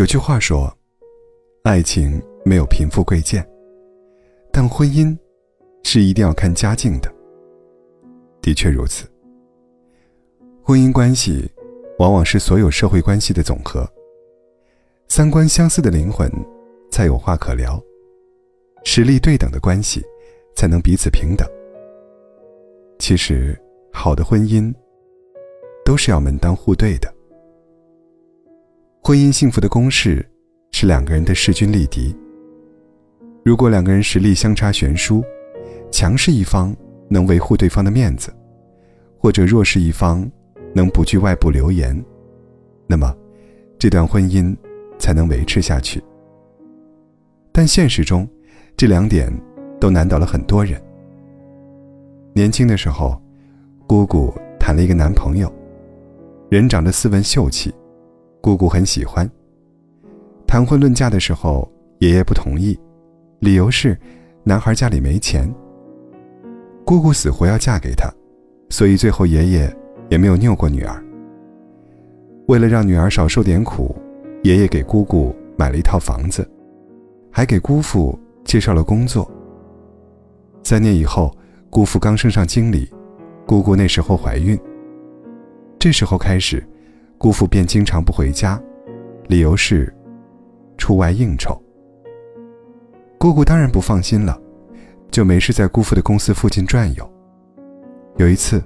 有句话说：“爱情没有贫富贵贱，但婚姻是一定要看家境的。”的确如此。婚姻关系往往是所有社会关系的总和。三观相似的灵魂才有话可聊，实力对等的关系才能彼此平等。其实，好的婚姻都是要门当户对的。婚姻幸福的公式是两个人的势均力敌。如果两个人实力相差悬殊，强势一方能维护对方的面子，或者弱势一方能不惧外部流言，那么这段婚姻才能维持下去。但现实中，这两点都难倒了很多人。年轻的时候，姑姑谈了一个男朋友，人长得斯文秀气。姑姑很喜欢。谈婚论嫁的时候，爷爷不同意，理由是男孩家里没钱。姑姑死活要嫁给他，所以最后爷爷也没有拗过女儿。为了让女儿少受点苦，爷爷给姑姑买了一套房子，还给姑父介绍了工作。三年以后，姑父刚升上经理，姑姑那时候怀孕。这时候开始。姑父便经常不回家，理由是出外应酬。姑姑当然不放心了，就没事在姑父的公司附近转悠。有一次，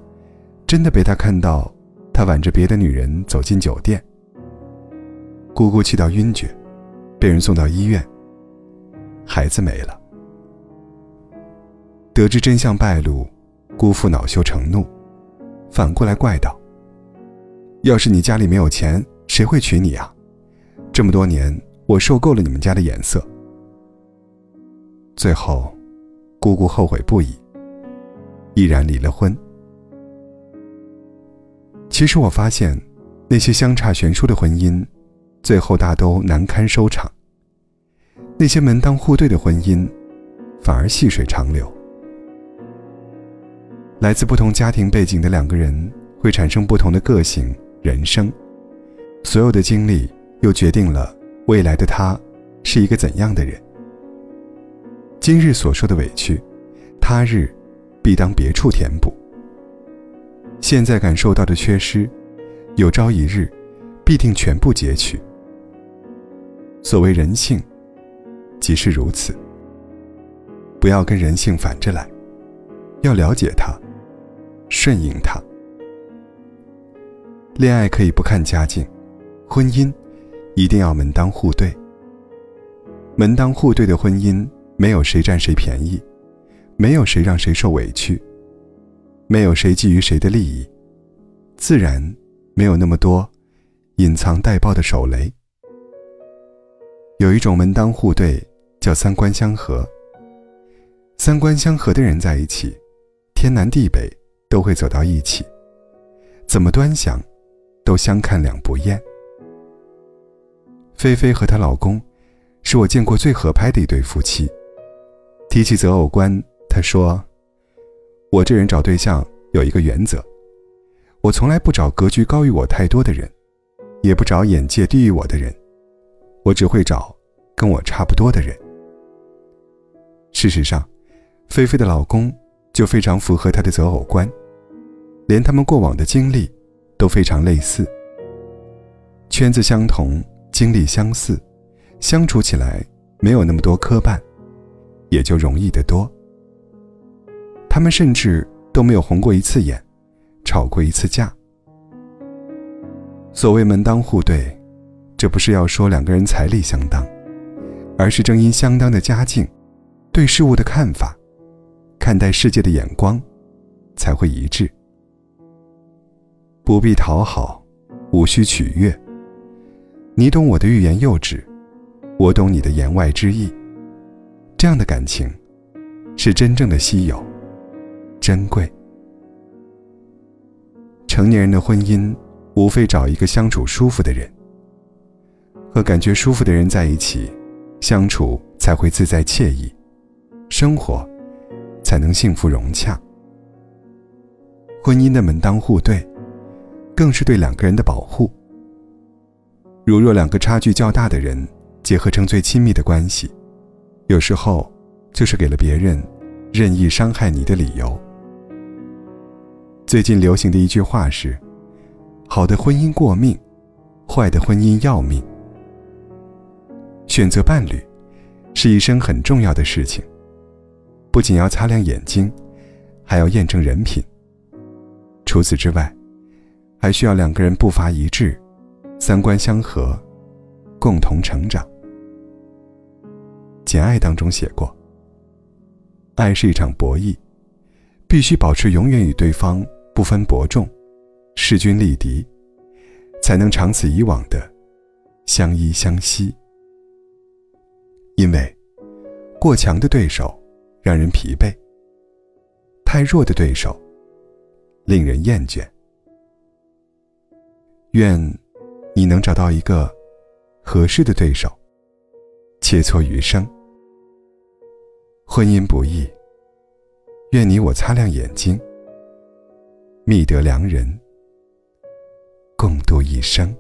真的被他看到，他挽着别的女人走进酒店。姑姑气到晕厥，被人送到医院。孩子没了。得知真相败露，姑父恼羞成怒，反过来怪道。要是你家里没有钱，谁会娶你啊？这么多年，我受够了你们家的眼色。最后，姑姑后悔不已，毅然离了婚。其实我发现，那些相差悬殊的婚姻，最后大都难堪收场；那些门当户对的婚姻，反而细水长流。来自不同家庭背景的两个人，会产生不同的个性。人生，所有的经历又决定了未来的他是一个怎样的人。今日所受的委屈，他日必当别处填补。现在感受到的缺失，有朝一日必定全部截取。所谓人性，即是如此。不要跟人性反着来，要了解它，顺应它。恋爱可以不看家境，婚姻一定要门当户对。门当户对的婚姻，没有谁占谁便宜，没有谁让谁受委屈，没有谁觊觎谁的利益，自然没有那么多隐藏带爆的手雷。有一种门当户对，叫三观相合。三观相合的人在一起，天南地北都会走到一起，怎么端详？都相看两不厌。菲菲和她老公，是我见过最合拍的一对夫妻。提起择偶观，她说：“我这人找对象有一个原则，我从来不找格局高于我太多的人，也不找眼界低于我的人，我只会找跟我差不多的人。”事实上，菲菲的老公就非常符合她的择偶观，连他们过往的经历。都非常类似，圈子相同，经历相似，相处起来没有那么多磕绊，也就容易得多。他们甚至都没有红过一次眼，吵过一次架。所谓门当户对，这不是要说两个人财力相当，而是正因相当的家境，对事物的看法，看待世界的眼光，才会一致。不必讨好，无需取悦。你懂我的欲言又止，我懂你的言外之意。这样的感情，是真正的稀有、珍贵。成年人的婚姻，无非找一个相处舒服的人，和感觉舒服的人在一起，相处才会自在惬意，生活才能幸福融洽。婚姻的门当户对。更是对两个人的保护。如若两个差距较大的人结合成最亲密的关系，有时候就是给了别人任意伤害你的理由。最近流行的一句话是：“好的婚姻过命，坏的婚姻要命。”选择伴侣是一生很重要的事情，不仅要擦亮眼睛，还要验证人品。除此之外，还需要两个人步伐一致，三观相合，共同成长。《简爱》当中写过：“爱是一场博弈，必须保持永远与对方不分伯仲，势均力敌，才能长此以往的相依相惜。”因为，过强的对手让人疲惫，太弱的对手令人厌倦。愿你能找到一个合适的对手，切磋余生。婚姻不易，愿你我擦亮眼睛，觅得良人，共度一生。